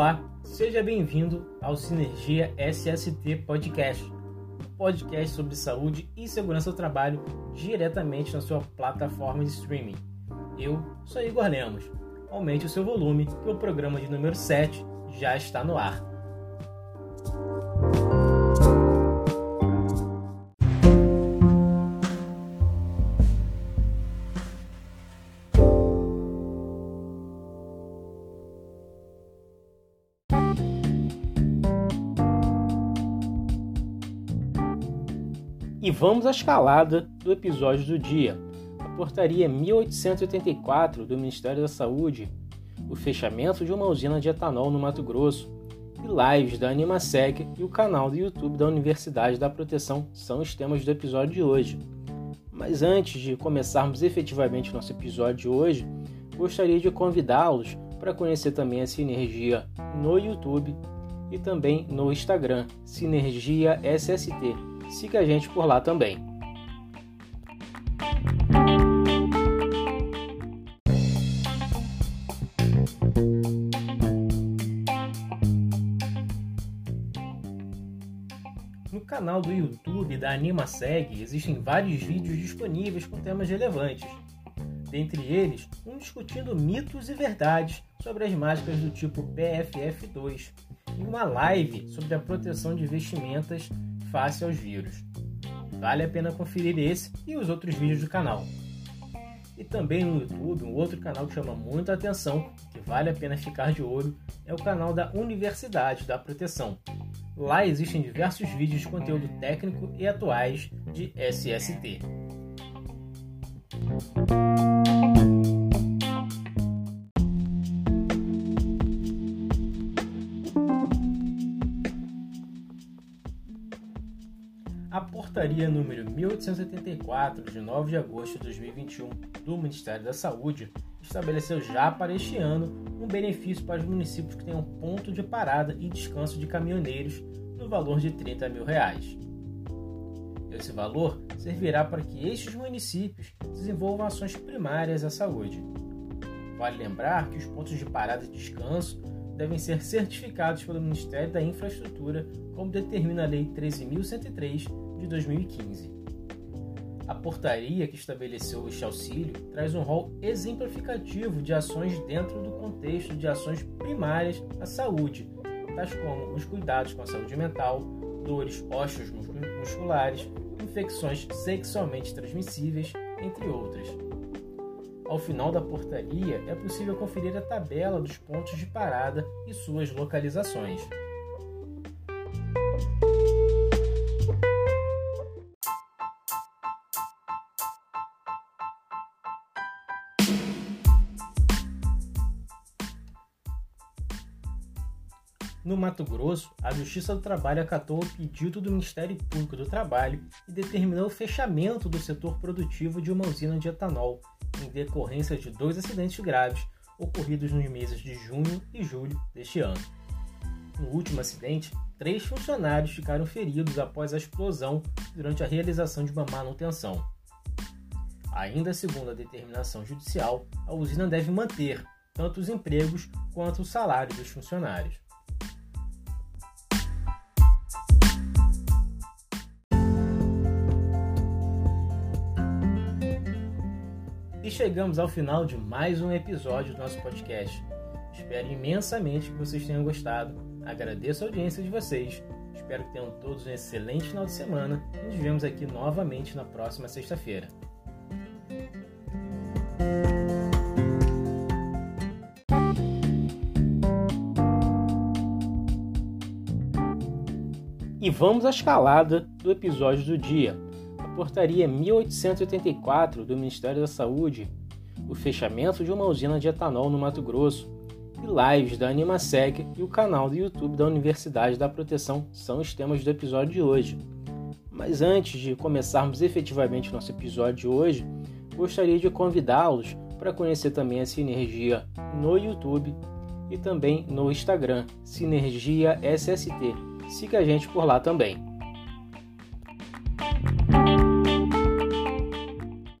Olá, seja bem-vindo ao Sinergia SST Podcast, um podcast sobre saúde e segurança do trabalho diretamente na sua plataforma de streaming. Eu sou Igor Lemos. Aumente o seu volume, que o programa de número 7 já está no ar. E vamos à escalada do episódio do dia. A portaria 1884 do Ministério da Saúde, o fechamento de uma usina de etanol no Mato Grosso e lives da Animasec e o canal do YouTube da Universidade da Proteção são os temas do episódio de hoje. Mas antes de começarmos efetivamente nosso episódio de hoje, gostaria de convidá-los para conhecer também a Sinergia no YouTube e também no Instagram, Sinergia SST Siga a gente por lá também. No canal do YouTube da AnimaSeg existem vários vídeos disponíveis com temas relevantes. Dentre eles, um discutindo mitos e verdades sobre as máscaras do tipo PFF2 e uma live sobre a proteção de vestimentas face aos vírus. Vale a pena conferir esse e os outros vídeos do canal. E também no YouTube, um outro canal que chama muita atenção, que vale a pena ficar de olho, é o canal da Universidade da Proteção. Lá existem diversos vídeos de conteúdo técnico e atuais de SST. A portaria número 1884, de 9 de agosto de 2021, do Ministério da Saúde, estabeleceu já para este ano um benefício para os municípios que tenham ponto de parada e descanso de caminhoneiros no valor de 30 mil reais. Esse valor servirá para que estes municípios desenvolvam ações primárias à saúde. Vale lembrar que os pontos de parada e descanso devem ser certificados pelo Ministério da Infraestrutura, como determina a Lei 13.103 de 2015. A portaria que estabeleceu este auxílio traz um rol exemplificativo de ações dentro do contexto de ações primárias à saúde, tais como os cuidados com a saúde mental, dores musculares, infecções sexualmente transmissíveis, entre outras. Ao final da portaria, é possível conferir a tabela dos pontos de parada e suas localizações. No Mato Grosso, a Justiça do Trabalho acatou o pedido do Ministério Público do Trabalho e determinou o fechamento do setor produtivo de uma usina de etanol, em decorrência de dois acidentes graves ocorridos nos meses de junho e julho deste ano. No último acidente, três funcionários ficaram feridos após a explosão durante a realização de uma manutenção. Ainda segundo a determinação judicial, a usina deve manter tanto os empregos quanto o salário dos funcionários. Chegamos ao final de mais um episódio do nosso podcast. Espero imensamente que vocês tenham gostado. Agradeço a audiência de vocês. Espero que tenham todos um excelente final de semana e nos vemos aqui novamente na próxima sexta-feira. E vamos à escalada do episódio do dia portaria 1884 do Ministério da Saúde, o fechamento de uma usina de etanol no Mato Grosso e lives da Animasec e o canal do YouTube da Universidade da Proteção são os temas do episódio de hoje. Mas antes de começarmos efetivamente nosso episódio de hoje, gostaria de convidá-los para conhecer também a Sinergia no YouTube e também no Instagram, Sinergia SST. Siga a gente por lá também.